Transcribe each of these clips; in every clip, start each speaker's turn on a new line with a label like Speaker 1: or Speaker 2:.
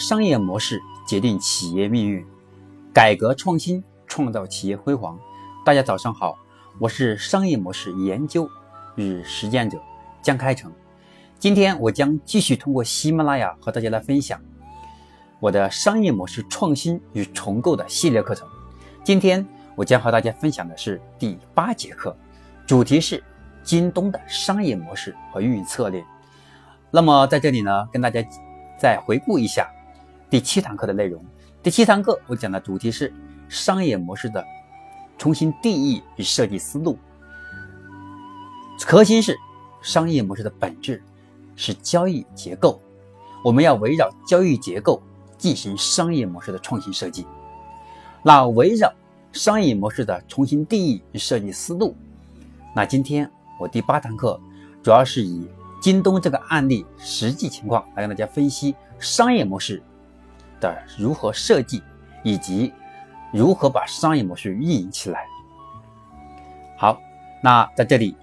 Speaker 1: 商业模式决定企业命运，改革创新创造企业辉煌。大家早上好，我是商业模式研究与实践者江开成。今天我将继续通过喜马拉雅和大家来分享我的商业模式创新与重构的系列课程。今天我将和大家分享的是第八节课，主题是京东的商业模式和运营策略。那么在这里呢，跟大家再回顾一下。第七堂课的内容，第七堂课我讲的主题是商业模式的重新定义与设计思路，核心是商业模式的本质是交易结构，我们要围绕交易结构进行商业模式的创新设计。那围绕商业模式的重新定义与设计思路，那今天我第八堂课主要是以京东这个案例实际情况来跟大家分析商业模式。的如何设计，以及如何把商业模式运营起来。好，那在这里，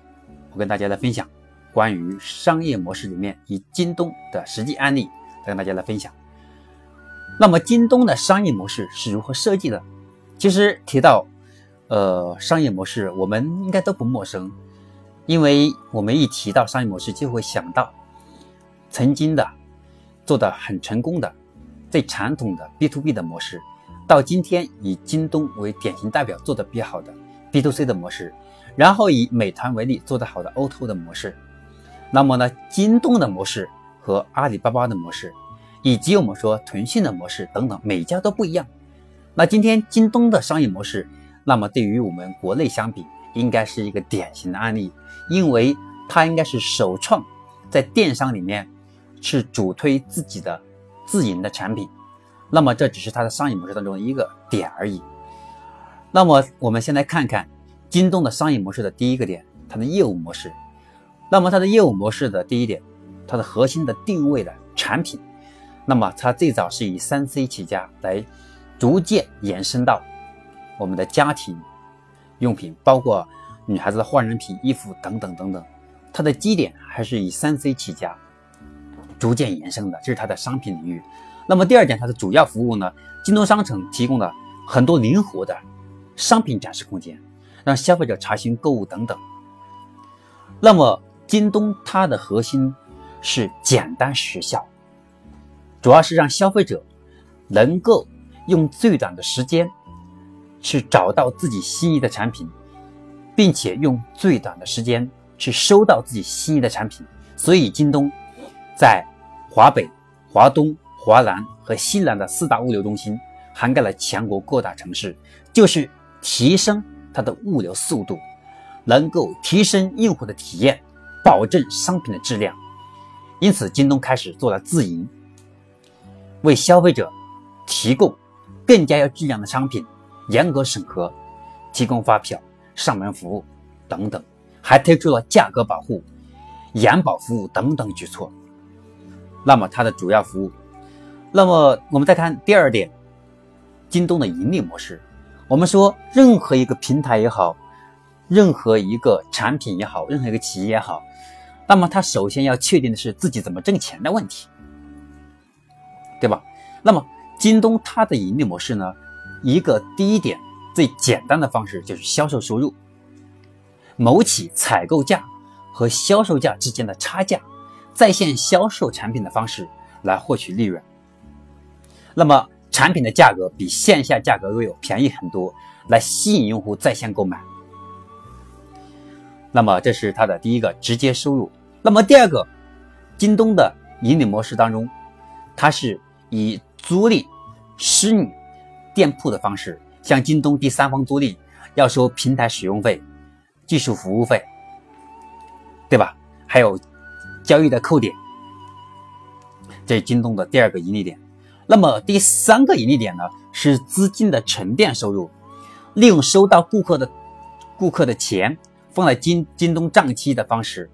Speaker 1: 我跟大家来分享关于商业模式里面以京东的实际案例，来跟大家来分享。那么，京东的商业模式是如何设计的？其实提到呃商业模式，我们应该都不陌生，因为我们一提到商业模式，就会想到曾经的做的很成功的。最传统的 B to B 的模式，到今天以京东为典型代表做的比较好的 B to C 的模式，然后以美团为例做的好的 O to O 的模式。那么呢，京东的模式和阿里巴巴的模式，以及我们说腾讯的模式等等，每家都不一样。那今天京东的商业模式，那么对于我们国内相比，应该是一个典型的案例，因为它应该是首创在电商里面是主推自己的。自营的产品，那么这只是它的商业模式当中的一个点而已。那么我们先来看看京东的商业模式的第一个点，它的业务模式。那么它的业务模式的第一点，它的核心的定位的产品，那么它最早是以三 C 起家，来逐渐延伸到我们的家庭用品，包括女孩子的化妆品、衣服等等等等。它的基点还是以三 C 起家。逐渐延伸的，这是它的商品领域。那么第二点，它的主要服务呢？京东商城提供了很多灵活的商品展示空间，让消费者查询购物等等。那么京东它的核心是简单实效，主要是让消费者能够用最短的时间去找到自己心仪的产品，并且用最短的时间去收到自己心仪的产品。所以京东。在华北、华东、华南和西南的四大物流中心，涵盖了全国各大城市，就是提升它的物流速度，能够提升用户的体验，保证商品的质量。因此，京东开始做了自营，为消费者提供更加有质量的商品，严格审核，提供发票、上门服务等等，还推出了价格保护、延保服务等等举措。那么它的主要服务，那么我们再看第二点，京东的盈利模式。我们说任何一个平台也好，任何一个产品也好，任何一个企业也好，那么它首先要确定的是自己怎么挣钱的问题，对吧？那么京东它的盈利模式呢，一个第一点最简单的方式就是销售收入，谋取采购价和销售价之间的差价。在线销售产品的方式来获取利润，那么产品的价格比线下价格要便宜很多，来吸引用户在线购买。那么这是它的第一个直接收入。那么第二个，京东的盈利模式当中，它是以租赁虚拟店铺的方式，向京东第三方租赁要收平台使用费、技术服务费，对吧？还有。交易的扣点，这是京东的第二个盈利点。那么第三个盈利点呢？是资金的沉淀收入，利用收到顾客的顾客的钱放在京京东账期的方式，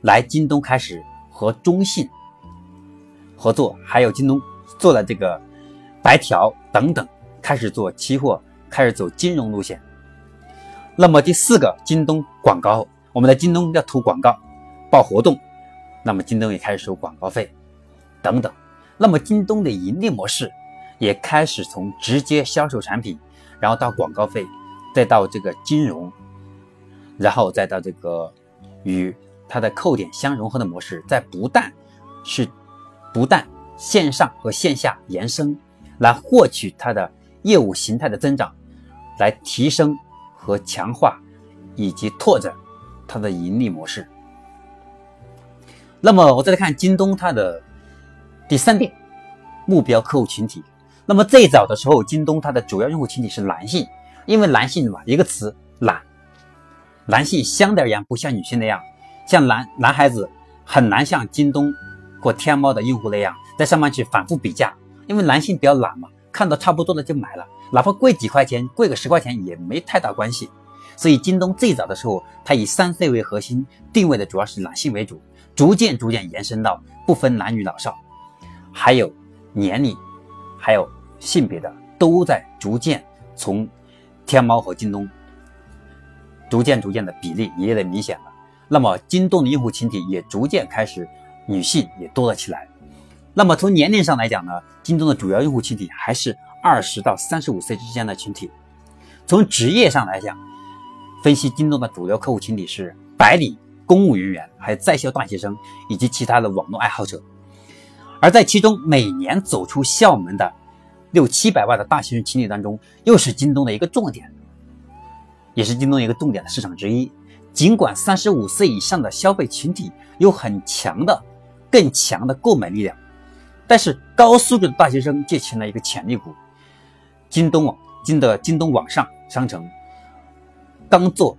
Speaker 1: 来京东开始和中信合作，还有京东做了这个白条等等，开始做期货，开始走金融路线。那么第四个，京东广告，我们的京东要投广告，报活动。那么京东也开始收广告费，等等，那么京东的盈利模式也开始从直接销售产品，然后到广告费，再到这个金融，然后再到这个与它的扣点相融合的模式，在不但是不但线上和线下延伸，来获取它的业务形态的增长，来提升和强化以及拓展它的盈利模式。那么我再来看京东它的第三点，目标客户群体。那么最早的时候，京东它的主要用户群体是男性，因为男性嘛，一个词懒，男性相对而言不像女性那样，像男男孩子很难像京东或天猫的用户那样在上面去反复比价，因为男性比较懒嘛，看到差不多的就买了，哪怕贵几块钱，贵个十块钱也没太大关系。所以京东最早的时候，它以三 C 为核心，定位的主要是男性为主。逐渐逐渐延伸到不分男女老少，还有年龄，还有性别的，都在逐渐从天猫和京东逐渐逐渐的比例也越明显了。那么京东的用户群体也逐渐开始女性也多了起来。那么从年龄上来讲呢，京东的主要用户群体还是二十到三十五岁之间的群体。从职业上来讲，分析京东的主流客户群体是白领。公务人员、还有在校大学生以及其他的网络爱好者，而在其中每年走出校门的六七百万的大学生群体当中，又是京东的一个重点，也是京东一个重点的市场之一。尽管三十五岁以上的消费群体有很强的、更强的购买力量，但是高素质的大学生却成了一个潜力股。京东网、京的京东网上商城刚做。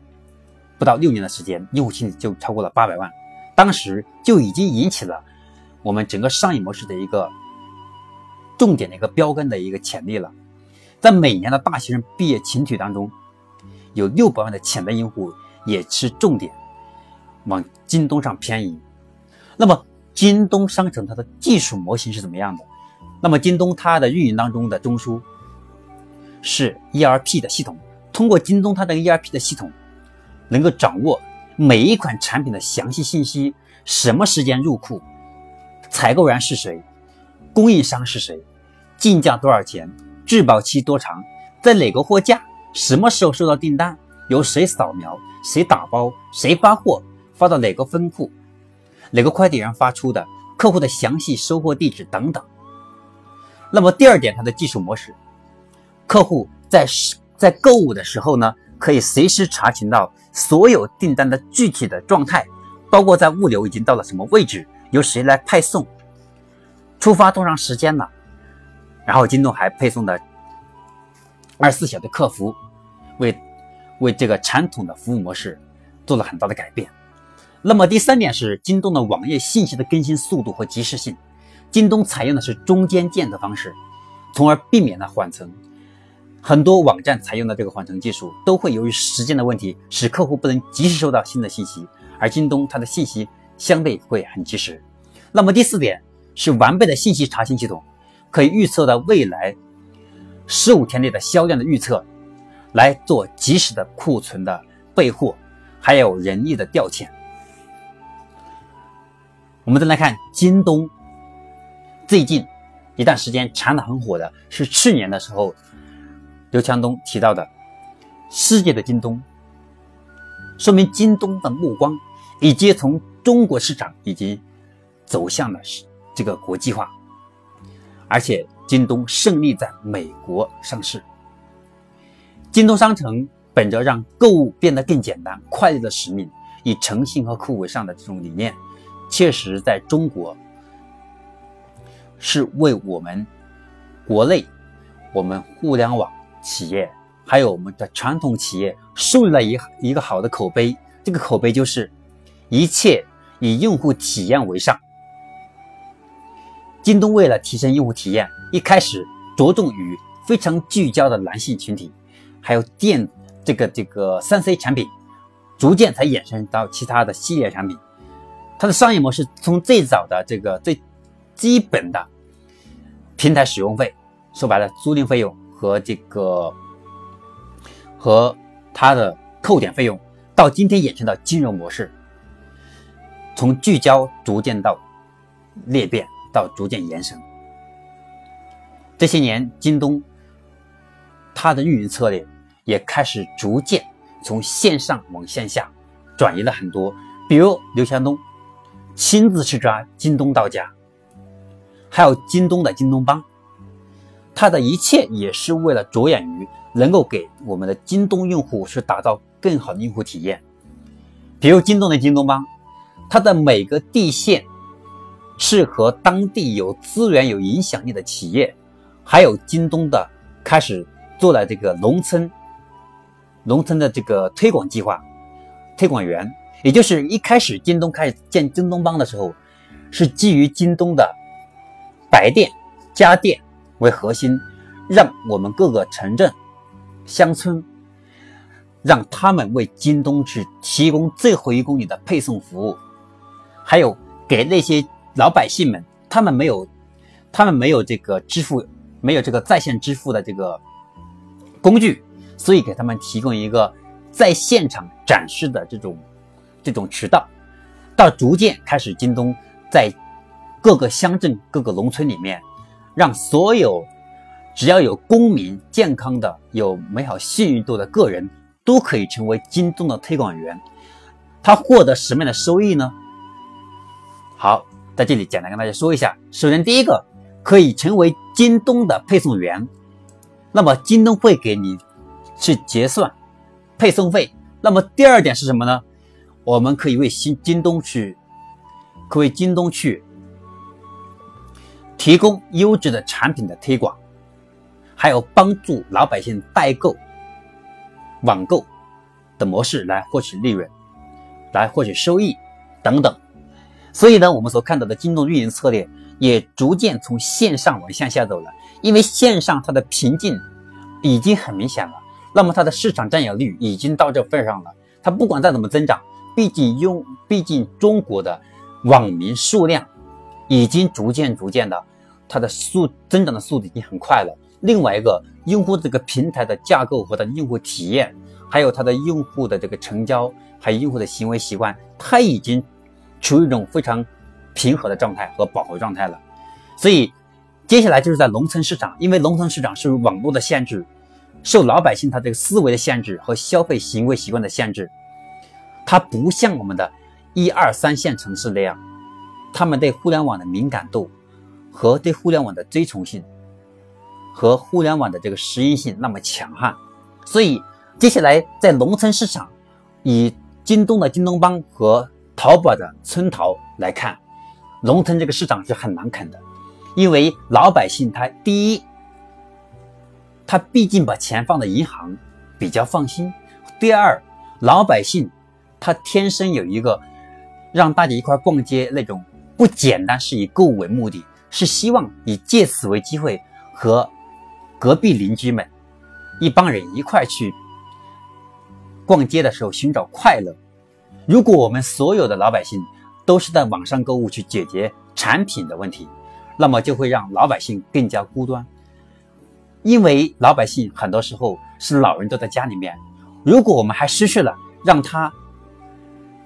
Speaker 1: 不到六年的时间，用户群体就超过了八百万，当时就已经引起了我们整个商业模式的一个重点的一个标杆的一个潜力了。在每年的大学生毕业群体当中，有六百万的潜在用户也是重点往京东上偏移。那么，京东商城它的技术模型是怎么样的？那么，京东它的运营当中的中枢是 ERP 的系统，通过京东它的 ERP 的系统。能够掌握每一款产品的详细信息，什么时间入库，采购人是谁，供应商是谁，进价多少钱，质保期多长，在哪个货架，什么时候收到订单，由谁扫描，谁打包，谁发货，发到哪个分库，哪个快递员发出的，客户的详细收货地址等等。那么第二点，它的技术模式，客户在在购物的时候呢？可以随时查询到所有订单的具体的状态，包括在物流已经到了什么位置，由谁来派送，出发多长时间了。然后京东还配送的二十四小时客服，为为这个传统的服务模式做了很大的改变。那么第三点是京东的网页信息的更新速度和及时性，京东采用的是中间件的方式，从而避免了缓存。很多网站采用的这个缓存技术，都会由于时间的问题，使客户不能及时收到新的信息。而京东它的信息相对会很及时。那么第四点是完备的信息查询系统，可以预测到未来十五天内的销量的预测，来做及时的库存的备货，还有人力的调遣。我们再来看京东，最近一段时间传的很火的是去年的时候。刘强东提到的“世界的京东”，说明京东的目光已经从中国市场已经走向了这个国际化，而且京东胜利在美国上市。京东商城本着让购物变得更简单、快乐的使命，以诚信和客户为上的这种理念，确实在中国是为我们国内我们互联网。企业还有我们的传统企业树立了一一个好的口碑，这个口碑就是一切以用户体验为上。京东为了提升用户体验，一开始着重于非常聚焦的男性群体，还有电这个这个三 C 产品，逐渐才衍生到其他的系列产品。它的商业模式从最早的这个最基本的平台使用费，说白了租赁费用。和这个和它的扣点费用，到今天衍生到金融模式，从聚焦逐渐到裂变，到逐渐延伸。这些年，京东它的运营策略也开始逐渐从线上往线下转移了很多。比如刘强东亲自去抓京东到家，还有京东的京东帮，他的一切也是为了着眼于能够给我们的京东用户是打造更好的用户体验。比如京东的京东帮，它的每个地线是和当地有资源、有影响力的企业。还有京东的开始做了这个农村，农村的这个推广计划，推广员，也就是一开始京东开始建京东帮的时候，是基于京东的白店、家电为核心，让我们各个城镇、乡村，让他们为京东去提供最后一公里的配送服务，还有给那些老百姓们，他们没有，他们没有这个支付。没有这个在线支付的这个工具，所以给他们提供一个在现场展示的这种这种渠道。到逐渐开始，京东在各个乡镇、各个农村里面，让所有只要有公民、健康的、有美好信誉度的个人，都可以成为京东的推广员。他获得什么样的收益呢？好，在这里简单跟大家说一下。首先，第一个。可以成为京东的配送员，那么京东会给你去结算配送费。那么第二点是什么呢？我们可以为新京东去，可以为京东去提供优质的产品的推广，还有帮助老百姓代购、网购的模式来获取利润，来获取收益等等。所以呢，我们所看到的京东运营策略。也逐渐从线上往线下走了，因为线上它的瓶颈已经很明显了，那么它的市场占有率已经到这份上了。它不管再怎么增长，毕竟用，毕竟中国的网民数量已经逐渐逐渐的，它的速增长的速度已经很快了。另外一个，用户这个平台的架构和它的用户体验，还有它的用户的这个成交，还有用户的行为习惯，它已经处于一种非常。平和的状态和饱和状态了，所以接下来就是在农村市场，因为农村市场受网络的限制，受老百姓他这个思维的限制和消费行为习惯的限制，它不像我们的一二三线城市那样，他们对互联网的敏感度和对互联网的追从性和互联网的这个适应性那么强悍，所以接下来在农村市场，以京东的京东帮和淘宝的村淘来看。农村这个市场是很难啃的，因为老百姓他第一，他毕竟把钱放在银行比较放心；第二，老百姓他天生有一个让大家一块逛街那种不简单，是以购物为目的，是希望以借此为机会和隔壁邻居们一帮人一块去逛街的时候寻找快乐。如果我们所有的老百姓，都是在网上购物去解决产品的问题，那么就会让老百姓更加孤单，因为老百姓很多时候是老人都在家里面，如果我们还失去了让他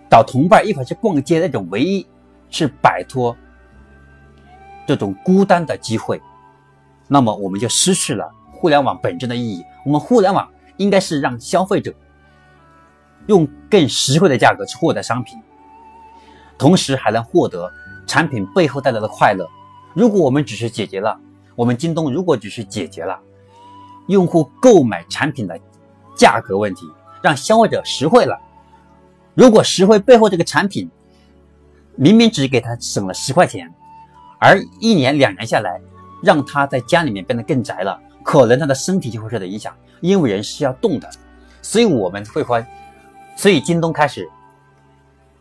Speaker 1: 找同伴一块去逛街那种唯一是摆脱这种孤单的机会，那么我们就失去了互联网本质的意义。我们互联网应该是让消费者用更实惠的价格去获得商品。同时还能获得产品背后带来的快乐。如果我们只是解决了我们京东，如果只是解决了用户购买产品的价格问题，让消费者实惠了。如果实惠背后这个产品明明只给他省了十块钱，而一年两年下来，让他在家里面变得更宅了，可能他的身体就会受到影响，因为人是要动的。所以我们会发，所以京东开始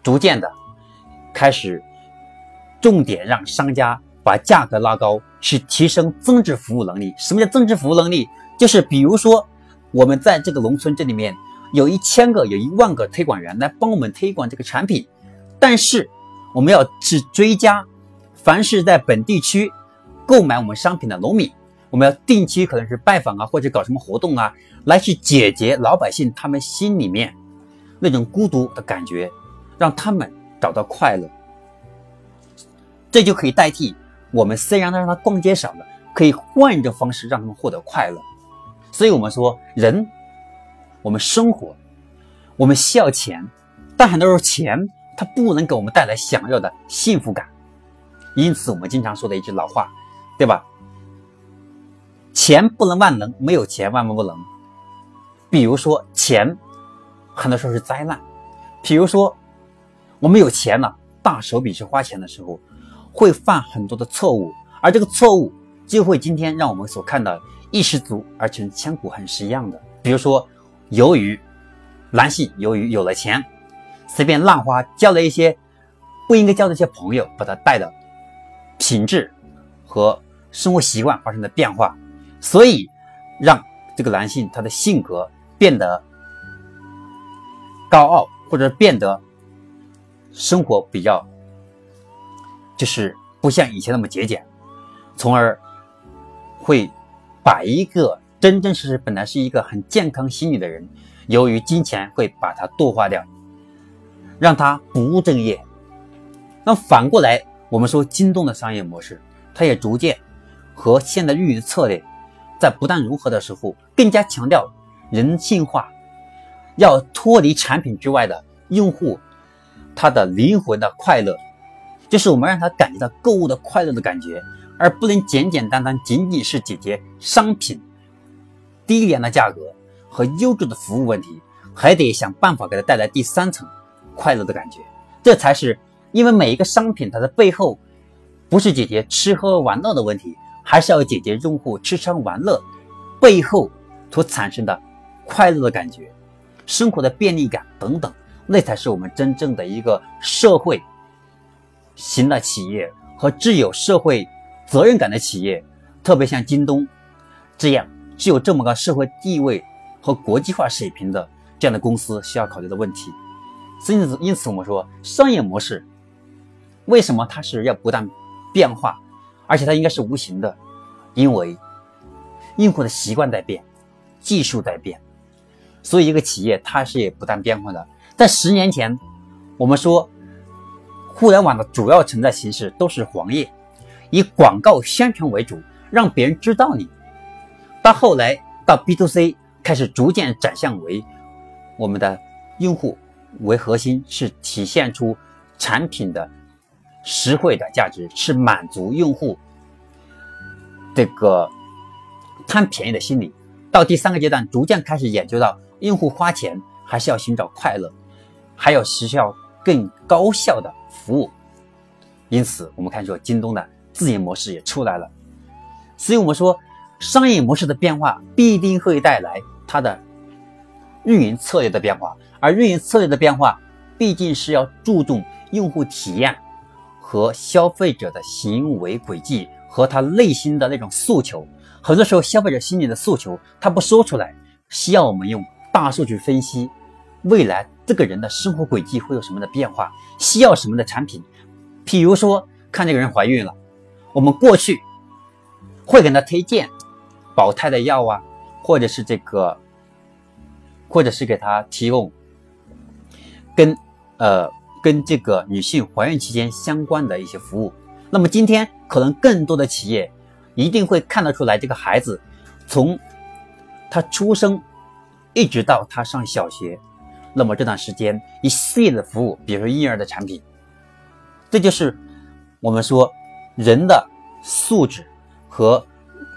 Speaker 1: 逐渐的。开始重点让商家把价格拉高，去提升增值服务能力。什么叫增值服务能力？就是比如说，我们在这个农村这里面有一千个、有一万个推广员来帮我们推广这个产品，但是我们要去追加，凡是在本地区购买我们商品的农民，我们要定期可能是拜访啊，或者搞什么活动啊，来去解决老百姓他们心里面那种孤独的感觉，让他们。找到快乐，这就可以代替我们虽然让他逛街少了，可以换一种方式让他们获得快乐。所以我们说，人，我们生活，我们需要钱，但很多时候钱它不能给我们带来想要的幸福感。因此，我们经常说的一句老话，对吧？钱不能万能，没有钱万万不能。比如说，钱很多时候是灾难。比如说，我们有钱了，大手笔去花钱的时候，会犯很多的错误，而这个错误就会今天让我们所看到一失足而成千古恨是一样的。比如说，由于男性由于有了钱，随便乱花，交了一些不应该交的一些朋友，把他带的品质和生活习惯发生了变化，所以让这个男性他的性格变得高傲。或者变得生活比较，就是不像以前那么节俭，从而会把一个真真实实本来是一个很健康心理的人，由于金钱会把他度化掉，让他不务正业。那反过来，我们说京东的商业模式，它也逐渐和现在运营策略在不断融合的时候，更加强调人性化。要脱离产品之外的用户，他的灵魂的快乐，就是我们让他感觉到购物的快乐的感觉，而不能简简单单仅仅是解决商品低廉的价格和优质的服务问题，还得想办法给他带来第三层快乐的感觉。这才是因为每一个商品它的背后，不是解决吃喝玩乐的问题，还是要解决用户吃喝玩乐背后所产生的快乐的感觉。生活的便利感等等，那才是我们真正的一个社会型的企业和具有社会责任感的企业，特别像京东这样具有这么高社会地位和国际化水平的这样的公司需要考虑的问题。因此，因此我们说商业模式为什么它是要不断变化，而且它应该是无形的，因为用户的习惯在变，技术在变。所以，一个企业它是也不断变化的。在十年前，我们说互联网的主要存在形式都是黄页，以广告宣传为主，让别人知道你。到后来，到 B to C 开始逐渐转向为我们的用户为核心，是体现出产品的实惠的价值，是满足用户这个贪便宜的心理。到第三个阶段，逐渐开始研究到。用户花钱还是要寻找快乐，还要需要更高效的服务，因此我们看说京东的自营模式也出来了。所以我们说商业模式的变化必定会带来它的运营策略的变化，而运营策略的变化毕竟是要注重用户体验和消费者的行为轨迹和他内心的那种诉求。很多时候消费者心里的诉求他不说出来，需要我们用。大数据分析未来这个人的生活轨迹会有什么的变化，需要什么的产品？譬如说，看这个人怀孕了，我们过去会给他推荐保胎的药啊，或者是这个，或者是给他提供跟呃跟这个女性怀孕期间相关的一些服务。那么今天可能更多的企业一定会看得出来，这个孩子从他出生。一直到他上小学，那么这段时间一系列的服务，比如说婴儿的产品，这就是我们说人的素质和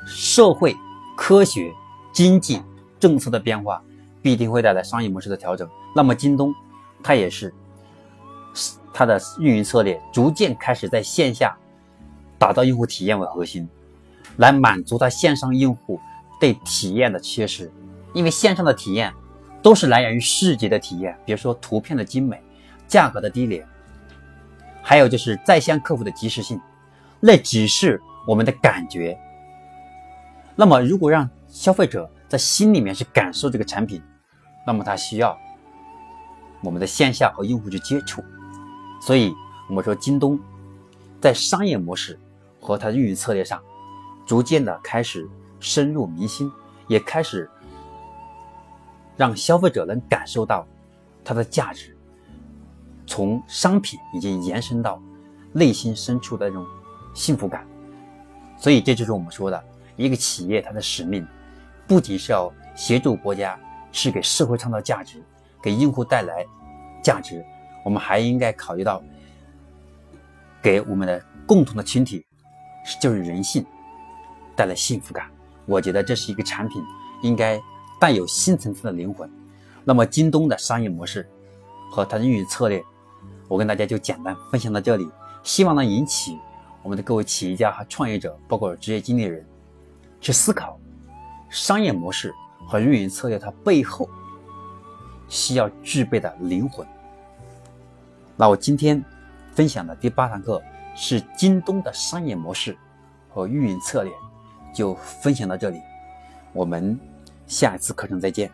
Speaker 1: 社会科学经济政策的变化，必定会带来商业模式的调整。那么京东，它也是它的运营策略逐渐开始在线下打造用户体验为核心，来满足它线上用户对体验的缺失。因为线上的体验都是来源于视觉的体验，比如说图片的精美、价格的低廉，还有就是在线客服的及时性，那只是我们的感觉。那么，如果让消费者在心里面去感受这个产品，那么他需要我们的线下和用户去接触。所以，我们说京东在商业模式和它的运营策略上，逐渐的开始深入民心，也开始。让消费者能感受到它的价值，从商品已经延伸到内心深处的那种幸福感。所以这就是我们说的一个企业它的使命，不仅是要协助国家，是给社会创造价值，给用户带来价值，我们还应该考虑到给我们的共同的群体，就是人性带来幸福感。我觉得这是一个产品应该带有新层次的灵魂。那么京东的商业模式和它的运营策略，我跟大家就简单分享到这里，希望能引起我们的各位企业家和创业者，包括职业经理人，去思考商业模式和运营策略它背后需要具备的灵魂。那我今天分享的第八堂课是京东的商业模式和运营策略，就分享到这里，我们下一次课程再见。